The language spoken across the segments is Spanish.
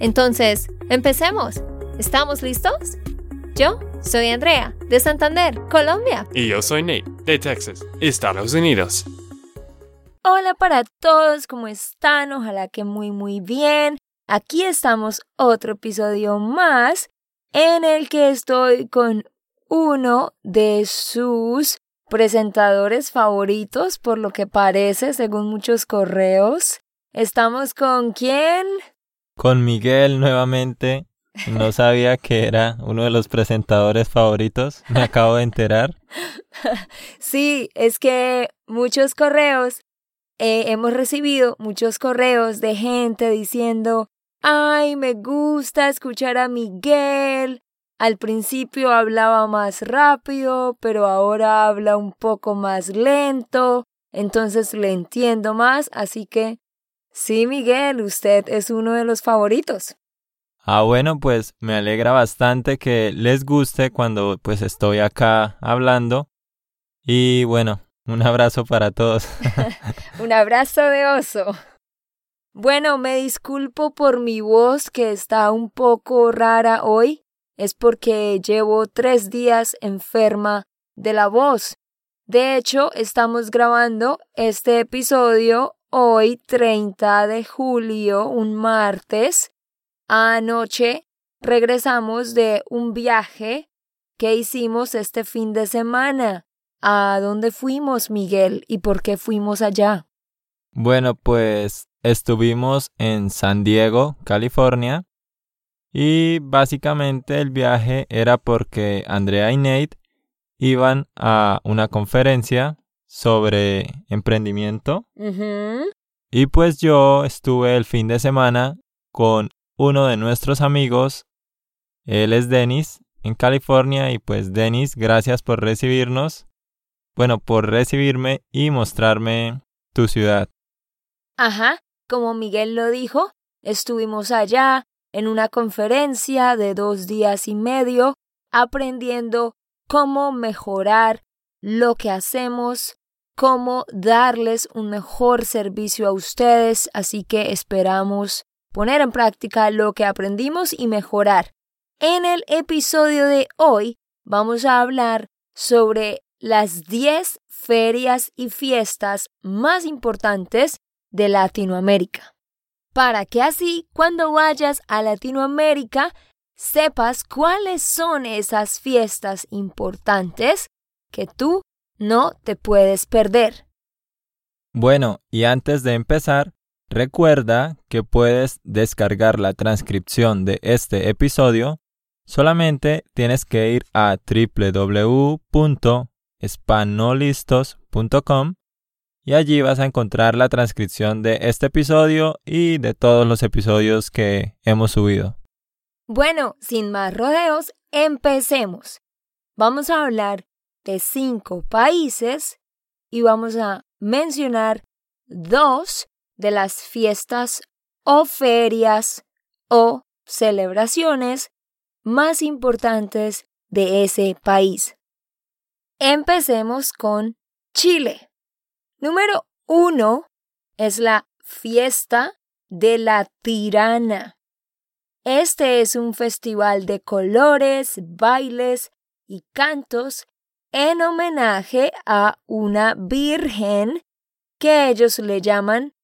Entonces, empecemos. ¿Estamos listos? Yo soy Andrea, de Santander, Colombia. Y yo soy Nate, de Texas, Estados Unidos. Hola para todos, ¿cómo están? Ojalá que muy muy bien. Aquí estamos otro episodio más en el que estoy con uno de sus presentadores favoritos, por lo que parece, según muchos correos. Estamos con quién? Con Miguel nuevamente. No sabía que era uno de los presentadores favoritos. Me acabo de enterar. sí, es que muchos correos, eh, hemos recibido muchos correos de gente diciendo, ay, me gusta escuchar a Miguel, al principio hablaba más rápido, pero ahora habla un poco más lento, entonces le entiendo más, así que sí, Miguel, usted es uno de los favoritos. Ah, bueno, pues me alegra bastante que les guste cuando pues estoy acá hablando. Y bueno, un abrazo para todos. un abrazo de oso. Bueno, me disculpo por mi voz que está un poco rara hoy es porque llevo tres días enferma de la voz. De hecho, estamos grabando este episodio hoy 30 de julio, un martes. Anoche regresamos de un viaje que hicimos este fin de semana. ¿A dónde fuimos, Miguel? ¿Y por qué fuimos allá? Bueno, pues estuvimos en San Diego, California, y básicamente el viaje era porque Andrea y Nate iban a una conferencia sobre emprendimiento. Y pues yo estuve el fin de semana con uno de nuestros amigos. Él es Dennis en California y pues Dennis, gracias por recibirnos. Bueno, por recibirme y mostrarme tu ciudad. Ajá, como Miguel lo dijo, estuvimos allá, en una conferencia de dos días y medio aprendiendo cómo mejorar lo que hacemos, cómo darles un mejor servicio a ustedes, así que esperamos poner en práctica lo que aprendimos y mejorar. En el episodio de hoy vamos a hablar sobre las 10 ferias y fiestas más importantes de Latinoamérica para que así cuando vayas a Latinoamérica sepas cuáles son esas fiestas importantes que tú no te puedes perder. Bueno, y antes de empezar, recuerda que puedes descargar la transcripción de este episodio. Solamente tienes que ir a www.espanolistos.com y allí vas a encontrar la transcripción de este episodio y de todos los episodios que hemos subido. Bueno, sin más rodeos, empecemos. Vamos a hablar de cinco países y vamos a mencionar dos de las fiestas o ferias o celebraciones más importantes de ese país. Empecemos con Chile. Número uno es la fiesta de la tirana. Este es un festival de colores, bailes y cantos en homenaje a una virgen que ellos le llaman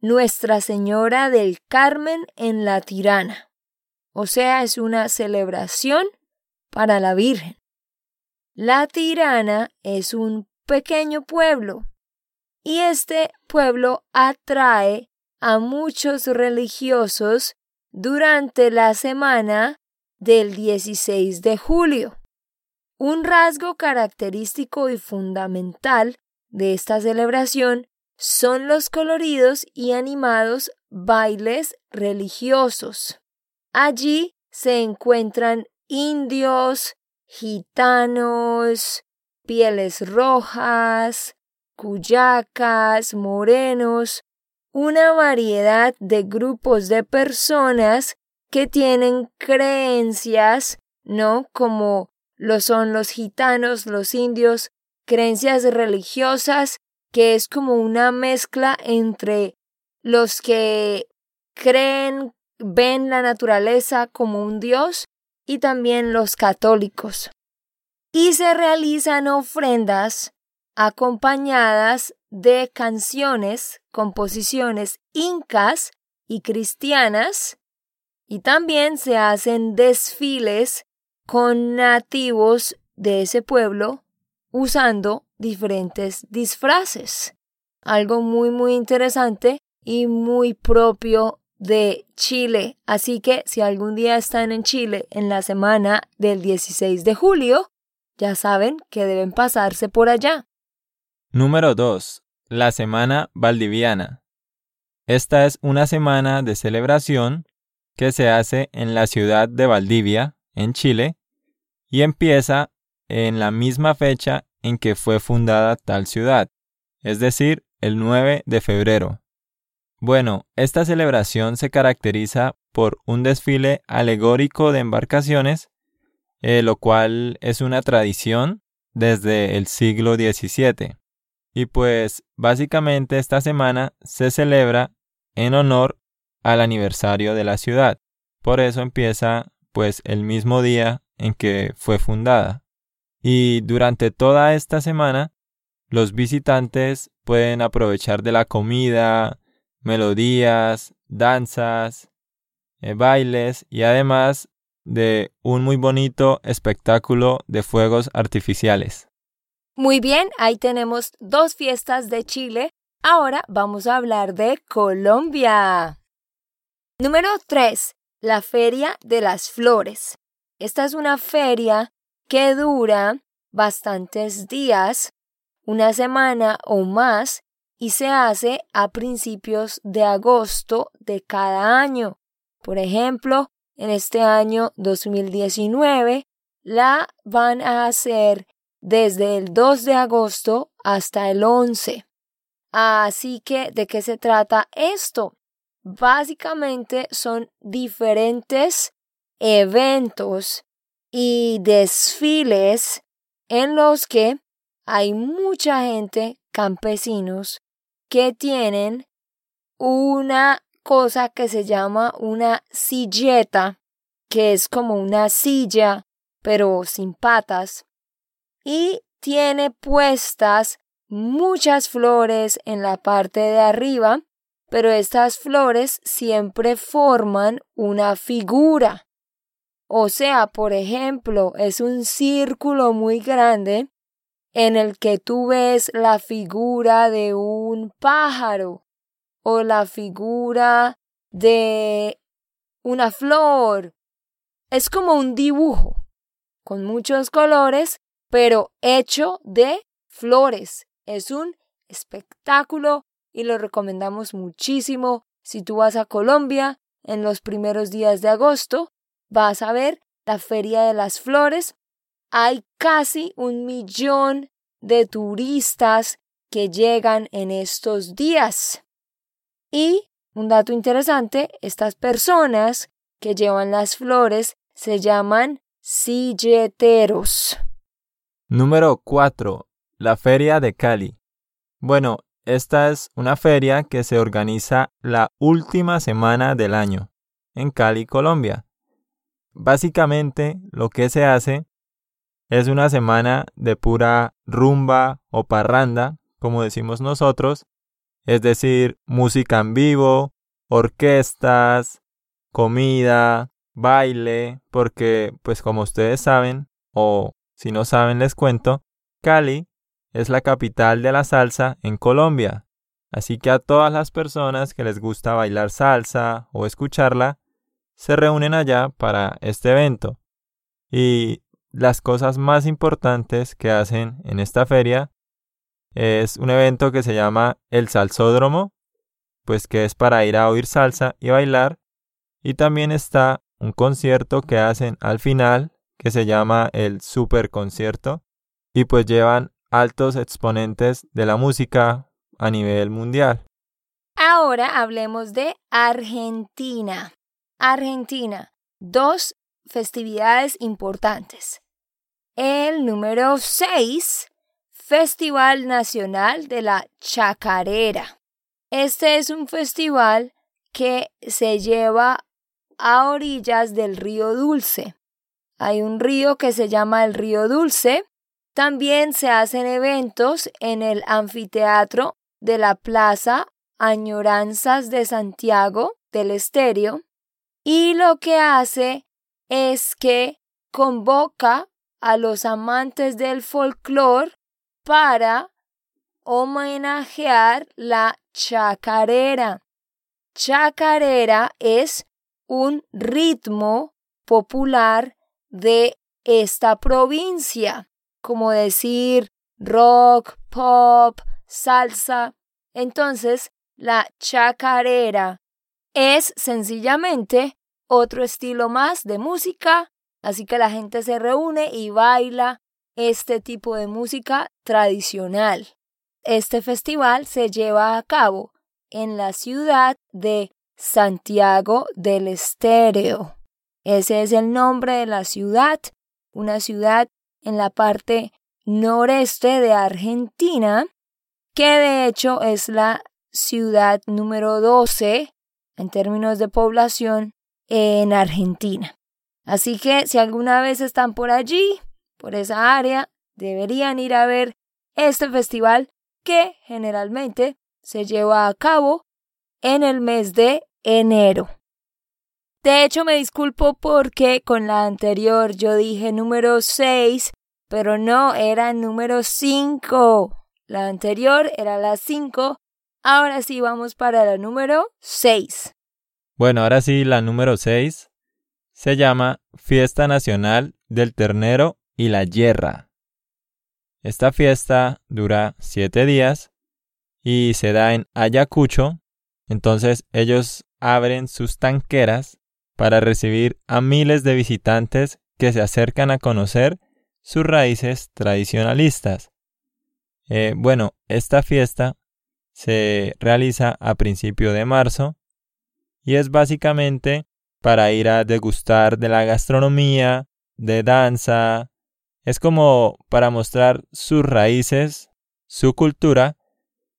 Nuestra Señora del Carmen en la Tirana. O sea, es una celebración para la Virgen. La Tirana es un pequeño pueblo y este pueblo atrae a muchos religiosos durante la semana del 16 de julio. Un rasgo característico y fundamental de esta celebración son los coloridos y animados bailes religiosos. Allí se encuentran indios, gitanos, pieles rojas, cuyacas, morenos, una variedad de grupos de personas que tienen creencias, ¿no? Como lo son los gitanos, los indios, creencias religiosas, que es como una mezcla entre los que creen, ven la naturaleza como un dios y también los católicos. Y se realizan ofrendas acompañadas de canciones, composiciones incas y cristianas, y también se hacen desfiles con nativos de ese pueblo usando diferentes disfraces. Algo muy muy interesante y muy propio de Chile. Así que si algún día están en Chile en la semana del 16 de julio, ya saben que deben pasarse por allá. Número 2. La Semana Valdiviana. Esta es una semana de celebración que se hace en la ciudad de Valdivia, en Chile, y empieza en la misma fecha en que fue fundada tal ciudad, es decir, el 9 de febrero. Bueno, esta celebración se caracteriza por un desfile alegórico de embarcaciones, eh, lo cual es una tradición desde el siglo XVII. Y pues básicamente esta semana se celebra en honor al aniversario de la ciudad. Por eso empieza pues el mismo día en que fue fundada. Y durante toda esta semana los visitantes pueden aprovechar de la comida, melodías, danzas, eh, bailes y además de un muy bonito espectáculo de fuegos artificiales. Muy bien, ahí tenemos dos fiestas de Chile. Ahora vamos a hablar de Colombia. Número 3. La Feria de las Flores. Esta es una feria que dura bastantes días, una semana o más, y se hace a principios de agosto de cada año. Por ejemplo, en este año 2019 la van a hacer desde el 2 de agosto hasta el 11. Así que, ¿de qué se trata esto? Básicamente son diferentes eventos y desfiles en los que hay mucha gente, campesinos, que tienen una cosa que se llama una silleta, que es como una silla, pero sin patas, y tiene puestas muchas flores en la parte de arriba, pero estas flores siempre forman una figura. O sea, por ejemplo, es un círculo muy grande en el que tú ves la figura de un pájaro o la figura de una flor. Es como un dibujo con muchos colores, pero hecho de flores. Es un espectáculo y lo recomendamos muchísimo. Si tú vas a Colombia en los primeros días de agosto, vas a ver la Feria de las Flores hay casi un millón de turistas que llegan en estos días. Y un dato interesante, estas personas que llevan las flores se llaman silleteros. Número 4. La Feria de Cali. Bueno, esta es una feria que se organiza la última semana del año en Cali, Colombia. Básicamente lo que se hace es una semana de pura rumba o parranda, como decimos nosotros, es decir, música en vivo, orquestas, comida, baile, porque pues como ustedes saben, o si no saben les cuento, Cali es la capital de la salsa en Colombia. Así que a todas las personas que les gusta bailar salsa o escucharla, se reúnen allá para este evento. Y las cosas más importantes que hacen en esta feria es un evento que se llama el Salsódromo, pues que es para ir a oír salsa y bailar, y también está un concierto que hacen al final que se llama el super concierto y pues llevan altos exponentes de la música a nivel mundial. Ahora hablemos de Argentina. Argentina, dos festividades importantes. El número 6, Festival Nacional de la Chacarera. Este es un festival que se lleva a orillas del río Dulce. Hay un río que se llama el río Dulce. También se hacen eventos en el anfiteatro de la Plaza Añoranzas de Santiago del Estéreo. Y lo que hace es que convoca a los amantes del folclore para homenajear la chacarera. Chacarera es un ritmo popular de esta provincia, como decir rock, pop, salsa. Entonces, la chacarera es sencillamente otro estilo más de música, así que la gente se reúne y baila este tipo de música tradicional. Este festival se lleva a cabo en la ciudad de Santiago del Estéreo. Ese es el nombre de la ciudad, una ciudad en la parte noreste de Argentina, que de hecho es la ciudad número 12 en términos de población en Argentina. Así que si alguna vez están por allí, por esa área, deberían ir a ver este festival que generalmente se lleva a cabo en el mes de enero. De hecho, me disculpo porque con la anterior yo dije número 6, pero no, era número 5. La anterior era la 5. Ahora sí vamos para la número 6. Bueno, ahora sí, la número 6 se llama Fiesta Nacional del Ternero y la Yerra. Esta fiesta dura siete días y se da en Ayacucho. Entonces ellos abren sus tanqueras para recibir a miles de visitantes que se acercan a conocer sus raíces tradicionalistas. Eh, bueno, esta fiesta se realiza a principio de marzo y es básicamente para ir a degustar de la gastronomía, de danza. Es como para mostrar sus raíces, su cultura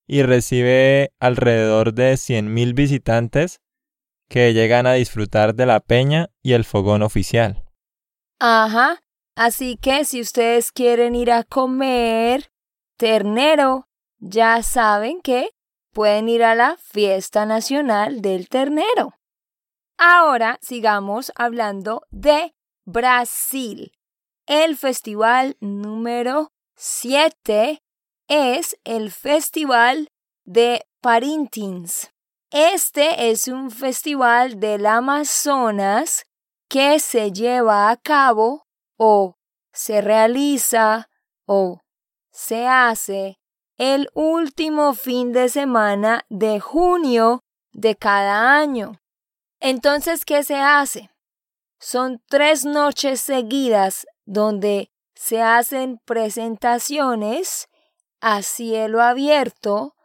y recibe alrededor de 100.000 visitantes que llegan a disfrutar de la peña y el fogón oficial. Ajá, así que si ustedes quieren ir a comer ternero, ya saben que pueden ir a la fiesta nacional del ternero. Ahora sigamos hablando de Brasil. El festival número 7 es el Festival de Parintins. Este es un festival del Amazonas que se lleva a cabo o se realiza o se hace el último fin de semana de junio de cada año. Entonces, ¿qué se hace? Son tres noches seguidas donde se hacen presentaciones a cielo abierto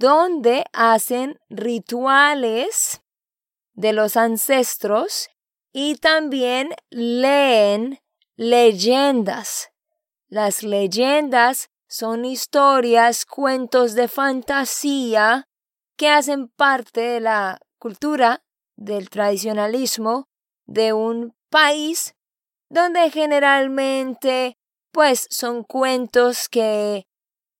donde hacen rituales de los ancestros y también leen leyendas. Las leyendas son historias, cuentos de fantasía que hacen parte de la cultura del tradicionalismo de un país donde generalmente pues son cuentos que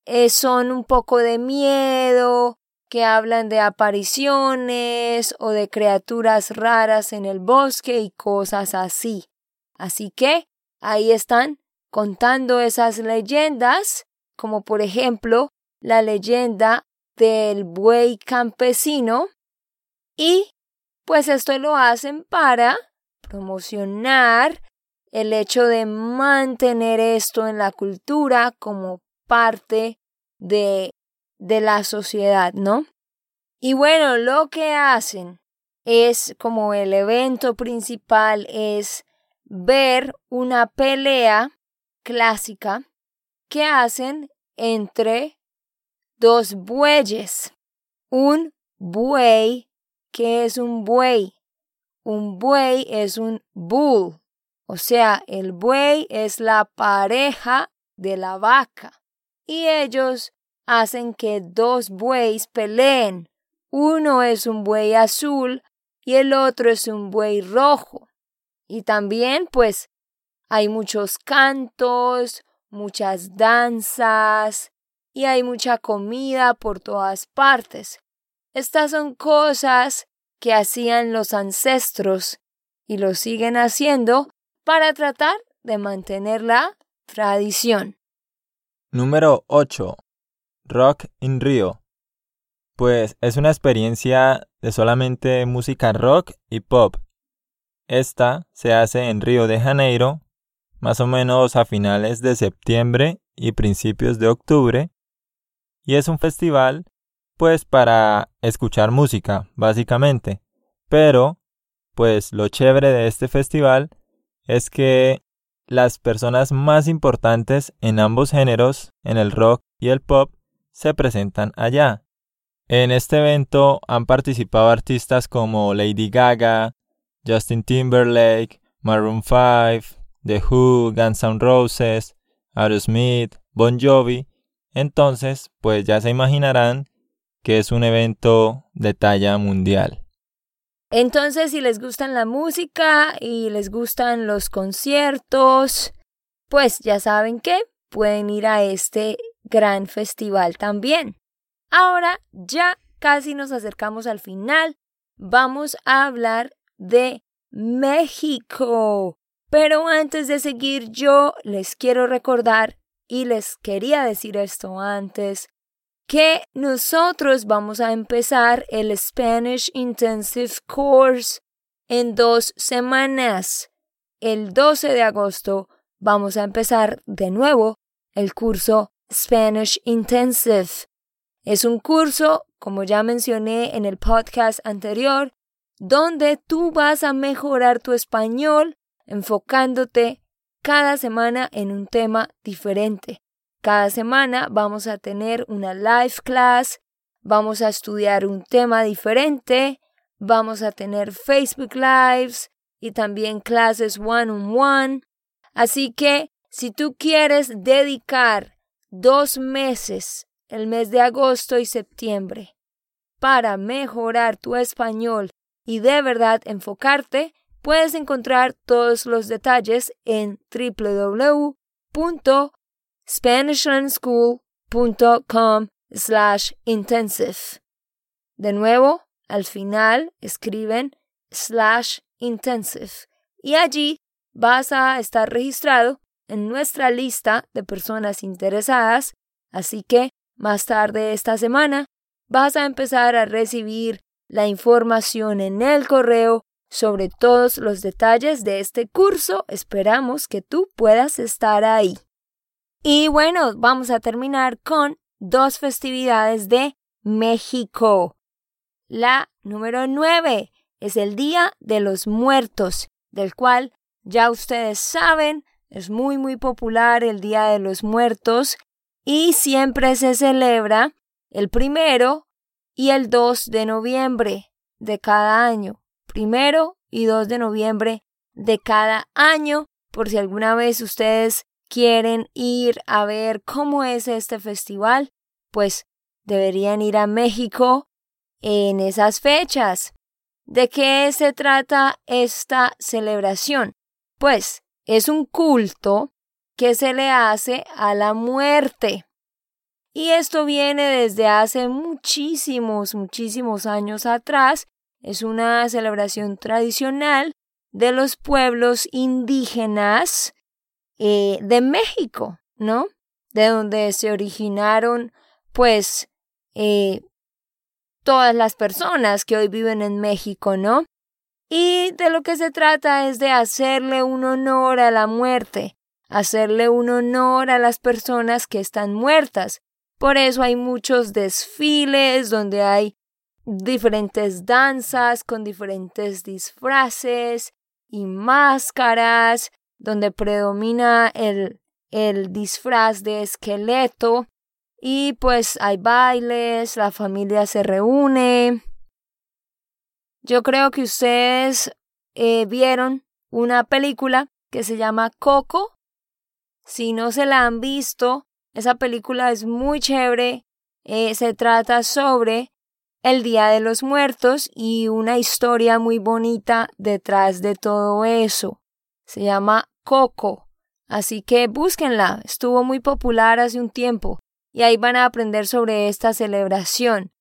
eh, son un poco de miedo, que hablan de apariciones o de criaturas raras en el bosque y cosas así. Así que ahí están contando esas leyendas, como por ejemplo la leyenda del buey campesino, y pues esto lo hacen para promocionar el hecho de mantener esto en la cultura como parte de, de la sociedad, ¿no? Y bueno, lo que hacen es como el evento principal, es ver una pelea clásica que hacen entre dos bueyes. Un buey, ¿qué es un buey? Un buey es un bull, o sea, el buey es la pareja de la vaca. Y ellos hacen que dos bueyes peleen. Uno es un buey azul y el otro es un buey rojo. Y también, pues, hay muchos cantos, muchas danzas y hay mucha comida por todas partes. Estas son cosas que hacían los ancestros y lo siguen haciendo para tratar de mantener la tradición. Número 8. Rock in Rio. Pues es una experiencia de solamente música rock y pop. Esta se hace en Río de Janeiro, más o menos a finales de septiembre y principios de octubre, y es un festival pues para escuchar música, básicamente. Pero, pues lo chévere de este festival es que las personas más importantes en ambos géneros, en el rock y el pop, se presentan allá. En este evento han participado artistas como Lady Gaga, Justin Timberlake, Maroon 5, The Who, Guns N' Roses, Aerosmith, Bon Jovi. Entonces, pues ya se imaginarán que es un evento de talla mundial. Entonces, si les gustan la música y les gustan los conciertos, pues ya saben que pueden ir a este gran festival también. Ahora ya casi nos acercamos al final. Vamos a hablar de México. Pero antes de seguir, yo les quiero recordar, y les quería decir esto antes, que nosotros vamos a empezar el Spanish Intensive Course en dos semanas. El 12 de agosto vamos a empezar de nuevo el curso Spanish Intensive. Es un curso, como ya mencioné en el podcast anterior, donde tú vas a mejorar tu español enfocándote cada semana en un tema diferente. Cada semana vamos a tener una live class, vamos a estudiar un tema diferente, vamos a tener Facebook Lives y también clases one-on-one. Así que si tú quieres dedicar dos meses, el mes de agosto y septiembre, para mejorar tu español y de verdad enfocarte, puedes encontrar todos los detalles en www SpanishLandSchool.com slash intensive. De nuevo, al final escriben slash intensive y allí vas a estar registrado en nuestra lista de personas interesadas, así que más tarde esta semana vas a empezar a recibir la información en el correo sobre todos los detalles de este curso. Esperamos que tú puedas estar ahí. Y bueno, vamos a terminar con dos festividades de México. La número nueve es el Día de los Muertos, del cual ya ustedes saben, es muy muy popular el Día de los Muertos y siempre se celebra el primero y el 2 de noviembre de cada año. Primero y 2 de noviembre de cada año, por si alguna vez ustedes quieren ir a ver cómo es este festival, pues deberían ir a México en esas fechas. ¿De qué se trata esta celebración? Pues es un culto que se le hace a la muerte. Y esto viene desde hace muchísimos, muchísimos años atrás. Es una celebración tradicional de los pueblos indígenas eh, de México, ¿no? De donde se originaron, pues, eh, todas las personas que hoy viven en México, ¿no? Y de lo que se trata es de hacerle un honor a la muerte, hacerle un honor a las personas que están muertas. Por eso hay muchos desfiles donde hay diferentes danzas con diferentes disfraces y máscaras, donde predomina el, el disfraz de esqueleto y pues hay bailes, la familia se reúne. Yo creo que ustedes eh, vieron una película que se llama Coco. Si no se la han visto, esa película es muy chévere. Eh, se trata sobre el Día de los Muertos y una historia muy bonita detrás de todo eso. Se llama Coco. Así que búsquenla. Estuvo muy popular hace un tiempo y ahí van a aprender sobre esta celebración.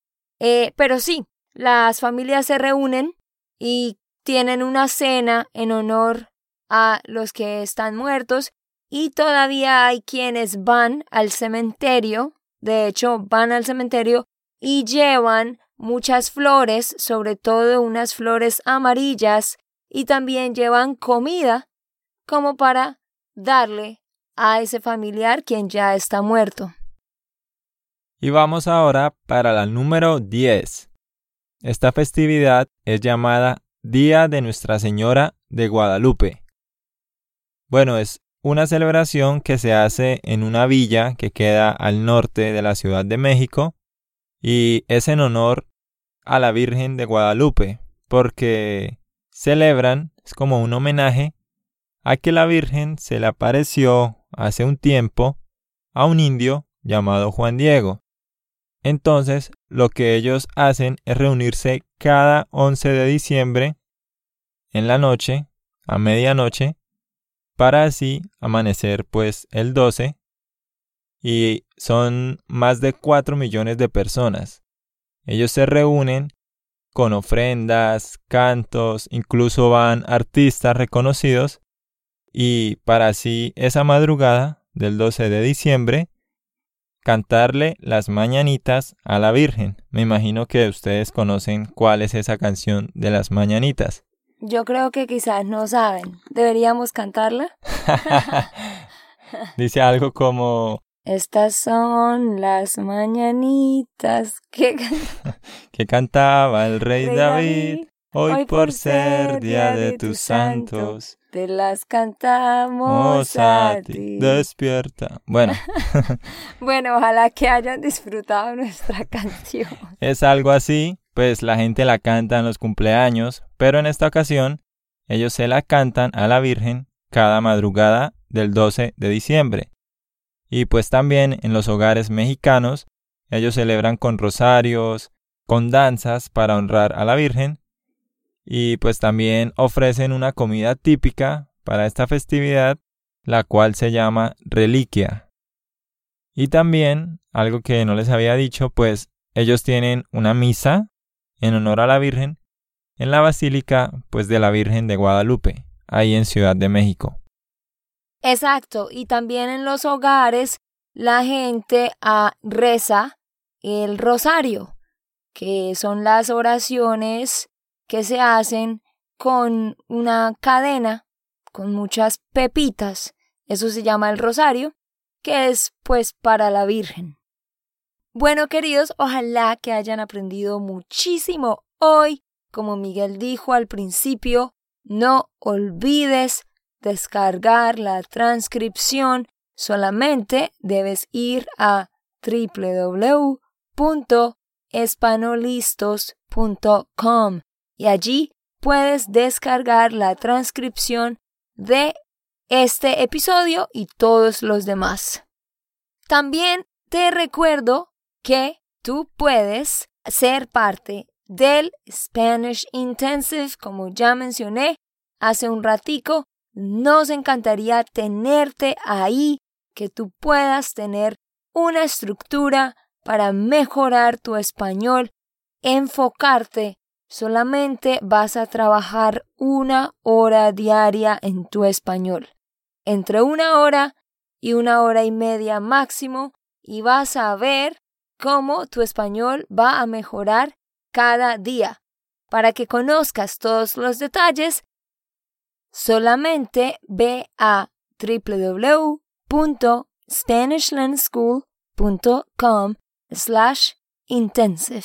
Eh, pero sí, las familias se reúnen y tienen una cena en honor a los que están muertos y todavía hay quienes van al cementerio, de hecho van al cementerio y llevan muchas flores, sobre todo unas flores amarillas, y también llevan comida como para darle a ese familiar quien ya está muerto. Y vamos ahora para la número 10. Esta festividad es llamada Día de Nuestra Señora de Guadalupe. Bueno, es una celebración que se hace en una villa que queda al norte de la Ciudad de México y es en honor a la Virgen de Guadalupe, porque celebran, es como un homenaje a que la Virgen se le apareció hace un tiempo a un indio llamado Juan Diego. Entonces, lo que ellos hacen es reunirse cada 11 de diciembre en la noche, a medianoche, para así amanecer pues el 12 y son más de 4 millones de personas. Ellos se reúnen con ofrendas, cantos, incluso van artistas reconocidos y para así esa madrugada del 12 de diciembre cantarle las mañanitas a la Virgen. Me imagino que ustedes conocen cuál es esa canción de las mañanitas. Yo creo que quizás no saben. ¿Deberíamos cantarla? Dice algo como... Estas son las mañanitas que, que cantaba el rey, David. Hoy, por ser día de tus santos, te las cantamos a ti. Despierta. Bueno. bueno, ojalá que hayan disfrutado nuestra canción. Es algo así, pues la gente la canta en los cumpleaños, pero en esta ocasión ellos se la cantan a la Virgen cada madrugada del 12 de diciembre. Y pues también en los hogares mexicanos ellos celebran con rosarios, con danzas para honrar a la Virgen y pues también ofrecen una comida típica para esta festividad, la cual se llama reliquia. Y también, algo que no les había dicho, pues ellos tienen una misa en honor a la Virgen en la Basílica pues de la Virgen de Guadalupe, ahí en Ciudad de México. Exacto, y también en los hogares la gente ah, reza el rosario, que son las oraciones que se hacen con una cadena con muchas pepitas. Eso se llama el rosario, que es pues para la Virgen. Bueno, queridos, ojalá que hayan aprendido muchísimo hoy. Como Miguel dijo al principio, no olvides descargar la transcripción. Solamente debes ir a www.espanolistos.com y allí puedes descargar la transcripción de este episodio y todos los demás. También te recuerdo que tú puedes ser parte del Spanish Intensive, como ya mencioné hace un ratico. Nos encantaría tenerte ahí, que tú puedas tener una estructura para mejorar tu español, enfocarte solamente vas a trabajar una hora diaria en tu español, entre una hora y una hora y media máximo, y vas a ver cómo tu español va a mejorar cada día. Para que conozcas todos los detalles, solamente ve a www.spanishlandschool.com slash intensive.